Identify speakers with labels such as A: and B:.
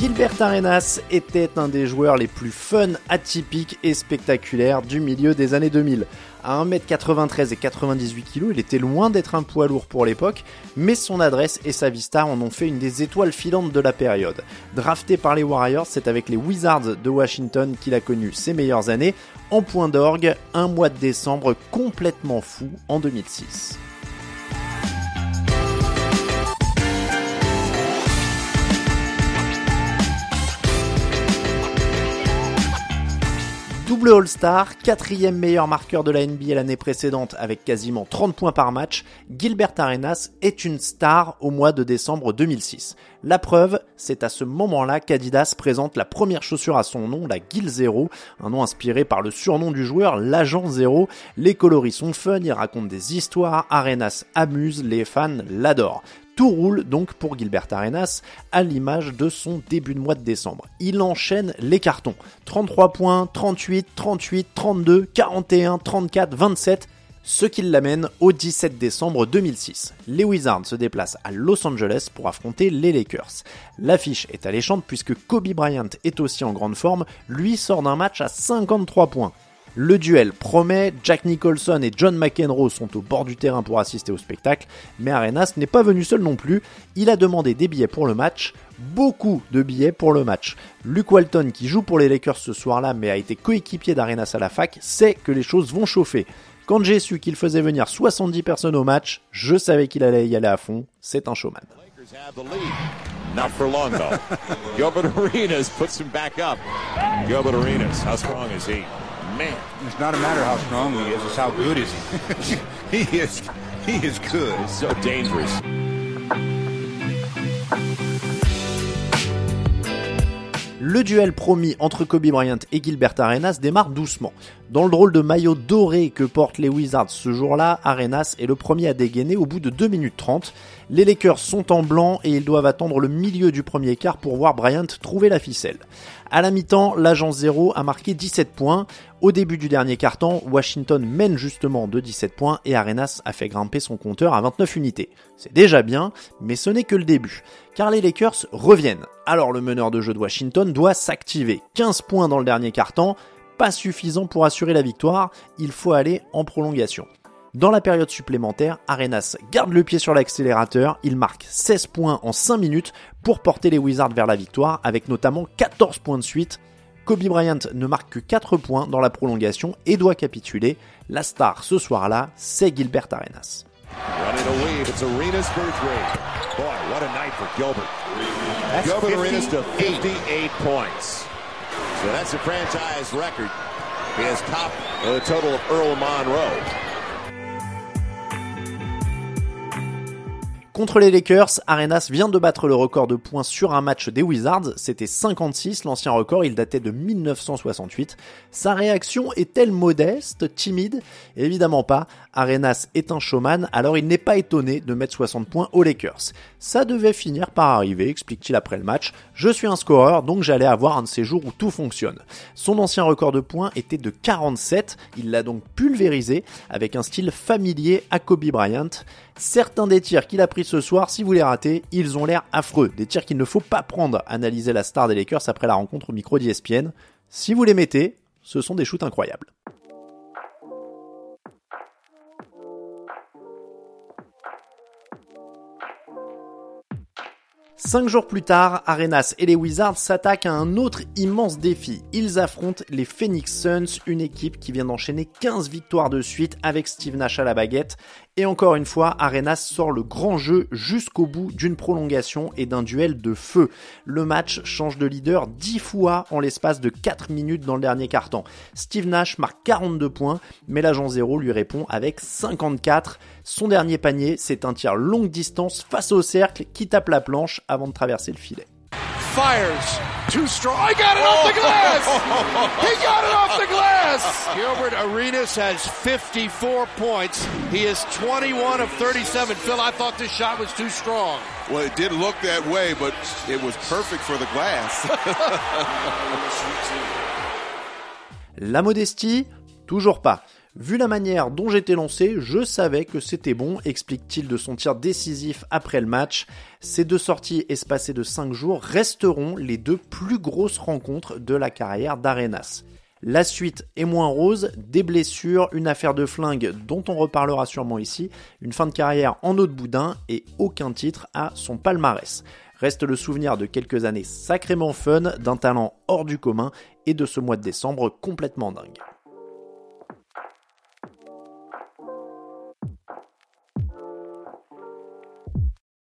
A: Gilbert Arenas était un des joueurs les plus fun, atypiques et spectaculaires du milieu des années 2000. À 1m93 et 98 kg, il était loin d'être un poids lourd pour l'époque, mais son adresse et sa vista en ont fait une des étoiles filantes de la période. Drafté par les Warriors, c'est avec les Wizards de Washington qu'il a connu ses meilleures années, en point d'orgue, un mois de décembre complètement fou en 2006. Double All-Star, quatrième meilleur marqueur de la NBA l'année précédente avec quasiment 30 points par match, Gilbert Arenas est une star au mois de décembre 2006. La preuve, c'est à ce moment-là qu'Adidas présente la première chaussure à son nom, la Gil Zero, un nom inspiré par le surnom du joueur, l'agent Zero. Les coloris sont fun, ils racontent des histoires, Arenas amuse, les fans l'adorent. Tout roule donc pour Gilbert Arenas à l'image de son début de mois de décembre. Il enchaîne les cartons. 33 points, 38, 38, 32, 41, 34, 27 ce qui l'amène au 17 décembre 2006. Les Wizards se déplacent à Los Angeles pour affronter les Lakers. L'affiche est alléchante puisque Kobe Bryant est aussi en grande forme, lui sort d'un match à 53 points. Le duel promet, Jack Nicholson et John McEnroe sont au bord du terrain pour assister au spectacle, mais Arenas n'est pas venu seul non plus, il a demandé des billets pour le match, beaucoup de billets pour le match. Luke Walton, qui joue pour les Lakers ce soir-là mais a été coéquipier d'Arenas à la fac, sait que les choses vont chauffer. Quand j'ai su qu'il faisait venir 70 personnes au match, je savais qu'il allait y aller à fond, c'est un showman. Not for long though. Gilbert Arenas puts him back up. Gilbert Arenas, how strong is he? man. It's not a matter how strong he is, it's how good is he. he is he is good. He's so dangerous. Le duel promis entre Kobe Bryant et Gilbert Arenas démarre doucement. Dans le drôle de maillot doré que portent les Wizards ce jour-là, Arenas est le premier à dégainer au bout de 2 minutes 30. Les Lakers sont en blanc et ils doivent attendre le milieu du premier quart pour voir Bryant trouver la ficelle. À la mi-temps, l'agent 0 a marqué 17 points. Au début du dernier quart-temps, Washington mène justement de 17 points et Arenas a fait grimper son compteur à 29 unités. C'est déjà bien, mais ce n'est que le début, car les Lakers reviennent. Alors le meneur de jeu de Washington doit s'activer. 15 points dans le dernier quart-temps, pas suffisant pour assurer la victoire, il faut aller en prolongation. Dans la période supplémentaire, Arenas garde le pied sur l'accélérateur, il marque 16 points en 5 minutes pour porter les Wizards vers la victoire, avec notamment 14 points de suite. Kobe Bryant ne marque que 4 points dans la prolongation et doit capituler. La star ce soir-là, c'est Gilbert Arenas. Gilbert Arenas to 58 points. So that's a franchise record. He has top the total of Earl Monroe. Contre les Lakers, Arenas vient de battre le record de points sur un match des Wizards, c'était 56, l'ancien record il datait de 1968. Sa réaction est-elle modeste, timide? Évidemment pas, Arenas est un showman, alors il n'est pas étonné de mettre 60 points aux Lakers. Ça devait finir par arriver, explique-t-il après le match, je suis un scoreur donc j'allais avoir un de ces jours où tout fonctionne. Son ancien record de points était de 47, il l'a donc pulvérisé avec un style familier à Kobe Bryant. Certains des tirs qu'il a pris ce soir, si vous les ratez, ils ont l'air affreux. Des tirs qu'il ne faut pas prendre, analyser la star des Lakers après la rencontre au micro d'ESPN. Si vous les mettez, ce sont des shoots incroyables. Cinq jours plus tard, Arenas et les Wizards s'attaquent à un autre immense défi. Ils affrontent les Phoenix Suns, une équipe qui vient d'enchaîner 15 victoires de suite avec Steve Nash à la baguette et encore une fois, Arenas sort le grand jeu jusqu'au bout d'une prolongation et d'un duel de feu. Le match change de leader 10 fois en l'espace de 4 minutes dans le dernier quart-temps. Steve Nash marque 42 points, mais l'agent 0 lui répond avec 54. Son dernier panier, c'est un tir longue distance face au cercle qui tape la planche avant de traverser le filet. fires. Too strong. I got it off the glass. he got it off the glass. Gilbert Arenas has 54 points. He is 21 of 37. Phil, I thought this shot was too strong. Well, it did look that way, but it was perfect for the glass. La modestie, toujours pas. Vu la manière dont j'étais lancé, je savais que c'était bon, explique-t-il de son tir décisif après le match. Ces deux sorties espacées de 5 jours resteront les deux plus grosses rencontres de la carrière d'Arenas. La suite est moins rose, des blessures, une affaire de flingue dont on reparlera sûrement ici, une fin de carrière en eau de boudin et aucun titre à son palmarès. Reste le souvenir de quelques années sacrément fun, d'un talent hors du commun et de ce mois de décembre complètement dingue.